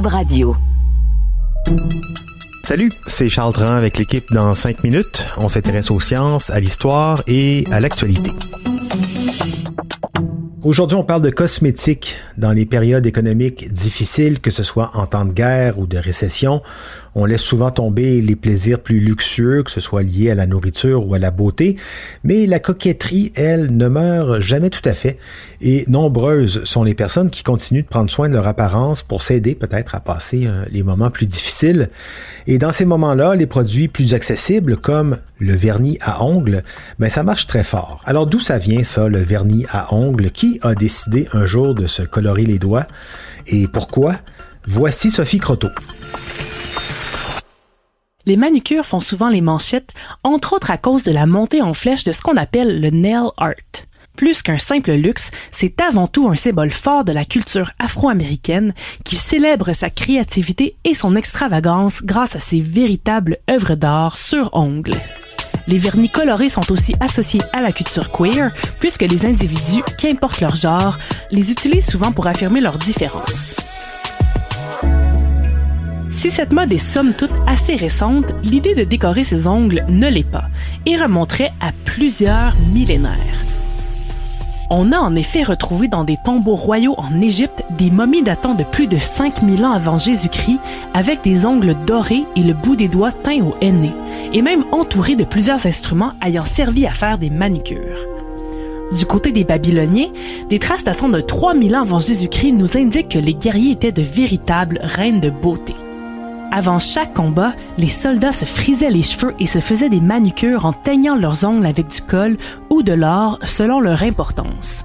Radio. Salut, c'est Charles Dran avec l'équipe dans 5 minutes. On s'intéresse aux sciences, à l'histoire et à l'actualité. Aujourd'hui, on parle de cosmétiques dans les périodes économiques difficiles, que ce soit en temps de guerre ou de récession. On laisse souvent tomber les plaisirs plus luxueux, que ce soit lié à la nourriture ou à la beauté, mais la coquetterie, elle, ne meurt jamais tout à fait, et nombreuses sont les personnes qui continuent de prendre soin de leur apparence pour s'aider peut-être à passer euh, les moments plus difficiles. Et dans ces moments-là, les produits plus accessibles, comme le vernis à ongles, ben ça marche très fort. Alors d'où ça vient ça, le vernis à ongles? Qui a décidé un jour de se colorer les doigts? Et pourquoi? Voici Sophie Croteau. Les manucures font souvent les manchettes, entre autres à cause de la montée en flèche de ce qu'on appelle le nail art. Plus qu'un simple luxe, c'est avant tout un symbole fort de la culture afro-américaine qui célèbre sa créativité et son extravagance grâce à ses véritables œuvres d'art sur ongles. Les vernis colorés sont aussi associés à la culture queer, puisque les individus, qu'importe leur genre, les utilisent souvent pour affirmer leurs différences. Si cette mode est somme toute assez récente, l'idée de décorer ses ongles ne l'est pas et remonterait à plusieurs millénaires. On a en effet retrouvé dans des tombeaux royaux en Égypte des momies datant de plus de 5000 ans avant Jésus-Christ avec des ongles dorés et le bout des doigts teints au henné, et même entourés de plusieurs instruments ayant servi à faire des manucures. Du côté des Babyloniens, des traces datant de 3000 ans avant Jésus-Christ nous indiquent que les guerriers étaient de véritables reines de beauté. Avant chaque combat, les soldats se frisaient les cheveux et se faisaient des manucures en teignant leurs ongles avec du col ou de l'or selon leur importance.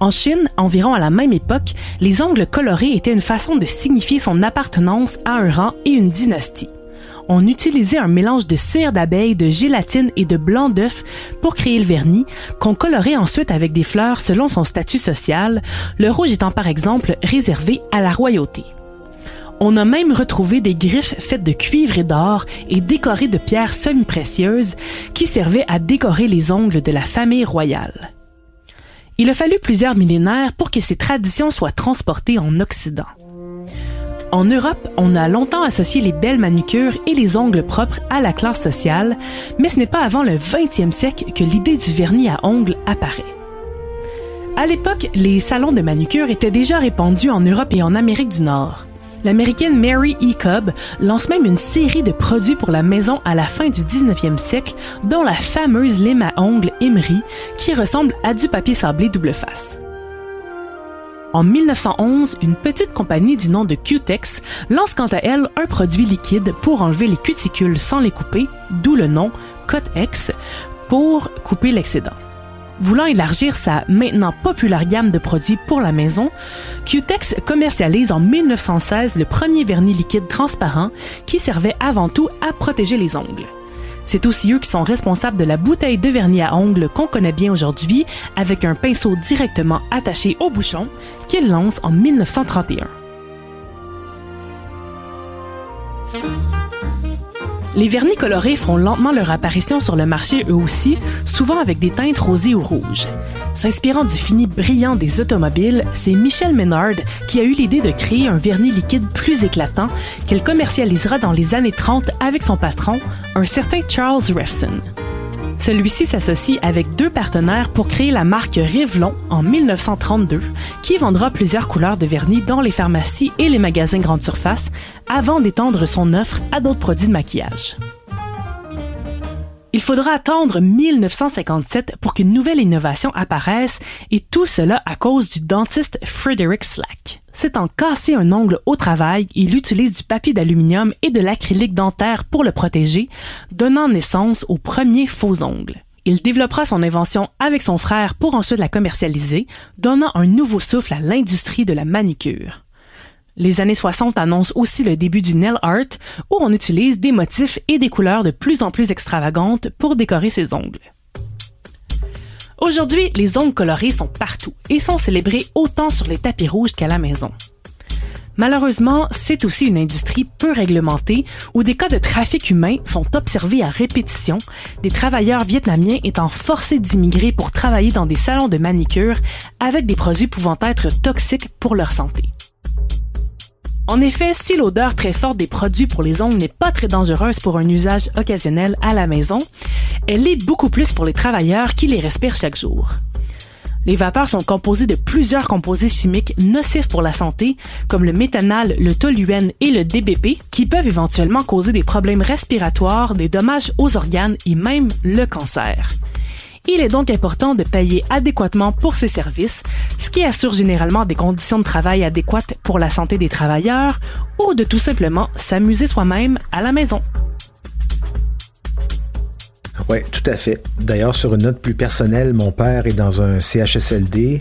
En Chine, environ à la même époque, les ongles colorés étaient une façon de signifier son appartenance à un rang et une dynastie. On utilisait un mélange de cire d'abeille, de gélatine et de blanc d'œuf pour créer le vernis, qu'on colorait ensuite avec des fleurs selon son statut social, le rouge étant par exemple réservé à la royauté. On a même retrouvé des griffes faites de cuivre et d'or et décorées de pierres semi-précieuses qui servaient à décorer les ongles de la famille royale. Il a fallu plusieurs millénaires pour que ces traditions soient transportées en Occident. En Europe, on a longtemps associé les belles manucures et les ongles propres à la classe sociale, mais ce n'est pas avant le 20e siècle que l'idée du vernis à ongles apparaît. À l'époque, les salons de manucure étaient déjà répandus en Europe et en Amérique du Nord. L'américaine Mary E. Cobb lance même une série de produits pour la maison à la fin du 19e siècle, dont la fameuse lime à ongles Emery, qui ressemble à du papier sablé double face. En 1911, une petite compagnie du nom de Q-Tex lance quant à elle un produit liquide pour enlever les cuticules sans les couper, d'où le nom Cut-X, pour couper l'excédent. Voulant élargir sa maintenant populaire gamme de produits pour la maison, Q-Tex commercialise en 1916 le premier vernis liquide transparent qui servait avant tout à protéger les ongles. C'est aussi eux qui sont responsables de la bouteille de vernis à ongles qu'on connaît bien aujourd'hui avec un pinceau directement attaché au bouchon qu'ils lancent en 1931. Les vernis colorés font lentement leur apparition sur le marché eux aussi, souvent avec des teintes rosées ou rouges. S'inspirant du fini brillant des automobiles, c'est Michel Ménard qui a eu l'idée de créer un vernis liquide plus éclatant qu'elle commercialisera dans les années 30 avec son patron, un certain Charles Refson. Celui-ci s'associe avec deux partenaires pour créer la marque Revlon en 1932, qui vendra plusieurs couleurs de vernis dans les pharmacies et les magasins grande surface, avant d'étendre son offre à d'autres produits de maquillage. Il faudra attendre 1957 pour qu'une nouvelle innovation apparaisse, et tout cela à cause du dentiste Frederick Slack. S'étant cassé un ongle au travail, il utilise du papier d'aluminium et de l'acrylique dentaire pour le protéger, donnant naissance au premier faux ongle. Il développera son invention avec son frère pour ensuite la commercialiser, donnant un nouveau souffle à l'industrie de la manucure. Les années 60 annoncent aussi le début du nail art, où on utilise des motifs et des couleurs de plus en plus extravagantes pour décorer ses ongles. Aujourd'hui, les ongles colorés sont partout et sont célébrés autant sur les tapis rouges qu'à la maison. Malheureusement, c'est aussi une industrie peu réglementée où des cas de trafic humain sont observés à répétition, des travailleurs vietnamiens étant forcés d'immigrer pour travailler dans des salons de manicure avec des produits pouvant être toxiques pour leur santé. En effet, si l'odeur très forte des produits pour les ongles n'est pas très dangereuse pour un usage occasionnel à la maison, elle l'est beaucoup plus pour les travailleurs qui les respirent chaque jour. Les vapeurs sont composées de plusieurs composés chimiques nocifs pour la santé, comme le méthanal, le toluène et le DBP, qui peuvent éventuellement causer des problèmes respiratoires, des dommages aux organes et même le cancer. Il est donc important de payer adéquatement pour ces services, ce qui assure généralement des conditions de travail adéquates pour la santé des travailleurs ou de tout simplement s'amuser soi-même à la maison. Oui, tout à fait. D'ailleurs, sur une note plus personnelle, mon père est dans un CHSLD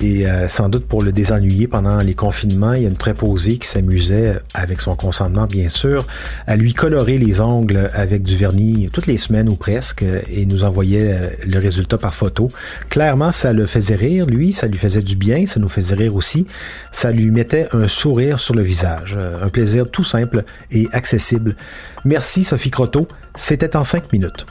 et euh, sans doute pour le désennuyer pendant les confinements, il y a une préposée qui s'amusait, avec son consentement bien sûr, à lui colorer les ongles avec du vernis toutes les semaines ou presque et nous envoyait euh, le résultat par photo. Clairement, ça le faisait rire, lui, ça lui faisait du bien, ça nous faisait rire aussi. Ça lui mettait un sourire sur le visage, un plaisir tout simple et accessible. Merci Sophie Croteau, c'était en cinq minutes.